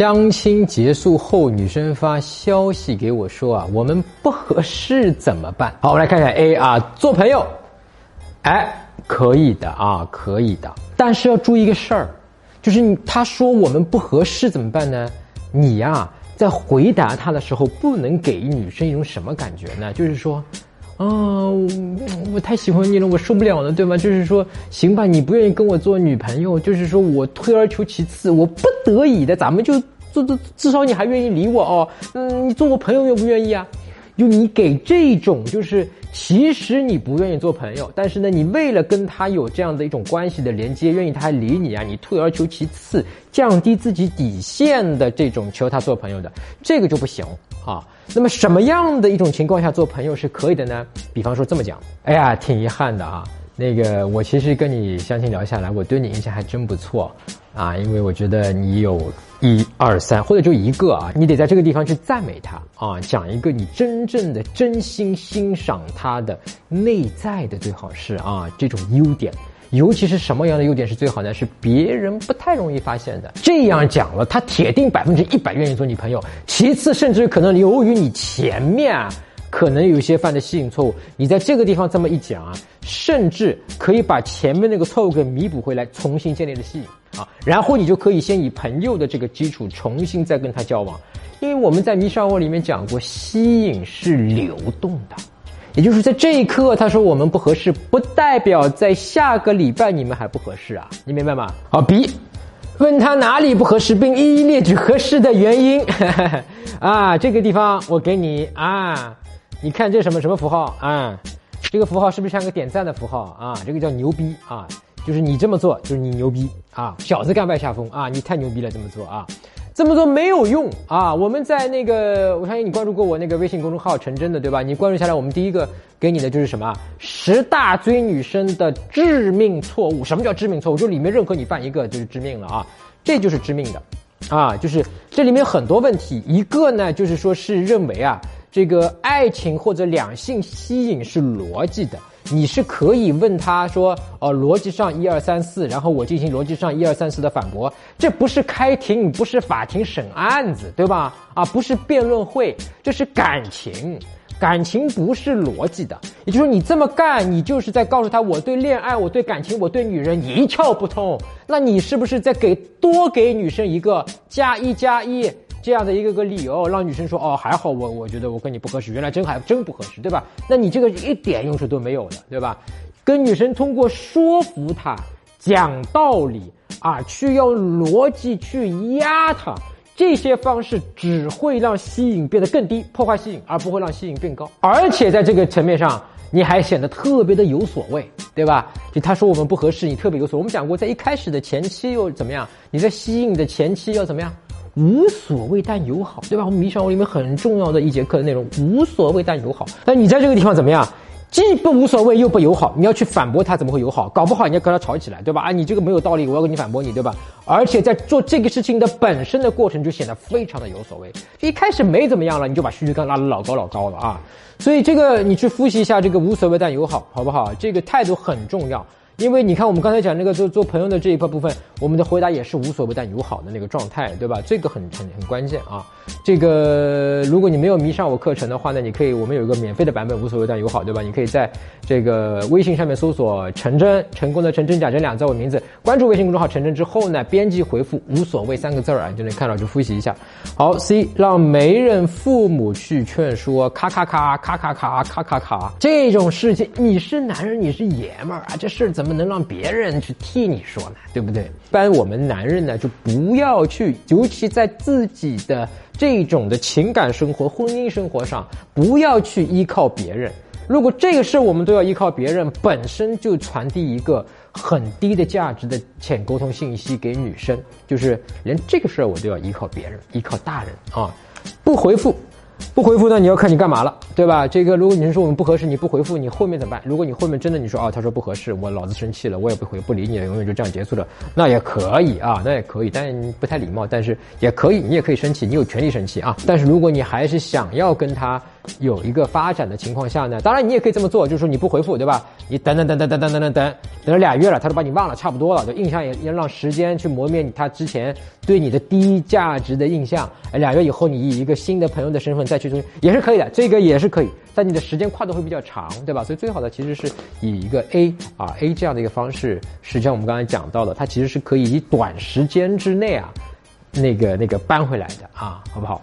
相亲结束后，女生发消息给我说啊，我们不合适怎么办？好，我们来看看 A 啊，做朋友，哎，可以的啊，可以的，但是要注意一个事儿，就是他说我们不合适怎么办呢？你呀，在回答他的时候，不能给女生一种什么感觉呢？就是说。啊，我太喜欢你了，我受不了了，对吗？就是说，行吧，你不愿意跟我做女朋友，就是说我退而求其次，我不得已的，咱们就做做，至少你还愿意理我哦。嗯，你做我朋友愿不愿意啊？就你给这种，就是其实你不愿意做朋友，但是呢，你为了跟他有这样的一种关系的连接，愿意他理你啊，你退而求其次，降低自己底线的这种求他做朋友的，这个就不行啊。那么什么样的一种情况下做朋友是可以的呢？比方说这么讲，哎呀，挺遗憾的啊，那个我其实跟你相亲聊下来，我对你印象还真不错啊，因为我觉得你有一二三，或者就一个啊，你得在这个地方去赞美他啊，讲一个你真正的真心欣赏他的内在的最好是啊这种优点。尤其是什么样的优点是最好呢？是别人不太容易发现的。这样讲了，他铁定百分之一百愿意做你朋友。其次，甚至可能由于你前面，可能有些犯的吸引错误，你在这个地方这么一讲啊，甚至可以把前面那个错误给弥补回来，重新建立了吸引啊。然后你就可以先以朋友的这个基础，重新再跟他交往。因为我们在迷上我里面讲过，吸引是流动的。也就是在这一刻，他说我们不合适，不代表在下个礼拜你们还不合适啊，你明白吗？好，B，问他哪里不合适，并一一列举合适的原因。啊，这个地方我给你啊，你看这什么什么符号啊？这个符号是不是像个点赞的符号啊？这个叫牛逼啊，就是你这么做就是你牛逼啊，小子干败下风啊，你太牛逼了这么做啊。这么做没有用啊！我们在那个，我相信你关注过我那个微信公众号“陈真”的，对吧？你关注下来，我们第一个给你的就是什么？十大追女生的致命错误。什么叫致命错误？就里面任何你犯一个就是致命了啊！这就是致命的，啊，就是这里面很多问题。一个呢，就是说是认为啊，这个爱情或者两性吸引是逻辑的。你是可以问他说，呃，逻辑上一二三四，然后我进行逻辑上一二三四的反驳，这不是开庭，不是法庭审案子，对吧？啊，不是辩论会，这是感情，感情不是逻辑的。也就是说，你这么干，你就是在告诉他，我对恋爱，我对感情，我对女人一窍不通。那你是不是在给多给女生一个加一加一？这样的一个个理由，让女生说哦还好，我我觉得我跟你不合适，原来真还真不合适，对吧？那你这个一点用处都没有的，对吧？跟女生通过说服她、讲道理啊，去用逻辑去压她，这些方式只会让吸引变得更低，破坏吸引，而不会让吸引变高。而且在这个层面上，你还显得特别的有所谓，对吧？就他说我们不合适，你特别有所。我们讲过，在一开始的前期又怎么样？你在吸引的前期要怎么样？无所谓但友好，对吧？我们迷上我里面很重要的一节课的内容，无所谓但友好。那你在这个地方怎么样？既不无所谓又不友好，你要去反驳他，怎么会友好？搞不好你要跟他吵起来，对吧？啊，你这个没有道理，我要跟你反驳你，对吧？而且在做这个事情的本身的过程就显得非常的有所谓。一开始没怎么样了，你就把需求感拉得老高老高了啊！所以这个你去复习一下这个无所谓但友好，好不好？这个态度很重要。因为你看，我们刚才讲那个做做朋友的这一块部分，我们的回答也是无所谓但友好的那个状态，对吧？这个很很很关键啊。这个如果你没有迷上我课程的话呢，你可以，我们有一个免费的版本，无所谓但友好，对吧？你可以在这个微信上面搜索“陈真”，成功的陈真假真两字我名字，关注微信公众号“陈真”之后呢，编辑回复“无所谓”三个字儿啊，就能看到，就复习一下。好，C 让媒人父母去劝说，咔咔咔咔咔咔咔咔咔，这种事情，你是男人，你是爷们儿啊，这事怎么？能让别人去替你说呢，对不对？一般我们男人呢，就不要去，尤其在自己的这种的情感生活、婚姻生活上，不要去依靠别人。如果这个事我们都要依靠别人，本身就传递一个很低的价值的浅沟通信息给女生，就是连这个事儿我都要依靠别人，依靠大人啊，不回复。不回复呢？你要看你干嘛了，对吧？这个如果你说我们不合适，你不回复，你后面怎么办？如果你后面真的你说啊，他说不合适，我老子生气了，我也不回不理你了，永远就这样结束了，那也可以啊，那也可以，但不太礼貌，但是也可以，你也可以生气，你有权利生气啊。但是如果你还是想要跟他有一个发展的情况下呢，当然你也可以这么做，就是说你不回复，对吧？你等等等等等等等等等，等了俩月了，他都把你忘了，差不多了，就印象也也让时间去磨灭他之前对你的低价值的印象。哎，俩月以后你以一个新的朋友的身份再去做，也是可以的，这个也是可以，但你的时间跨度会比较长，对吧？所以最好的其实是以一个 A 啊 A 这样的一个方式，实际上我们刚才讲到的，它其实是可以以短时间之内啊，那个那个搬回来的啊，好不好？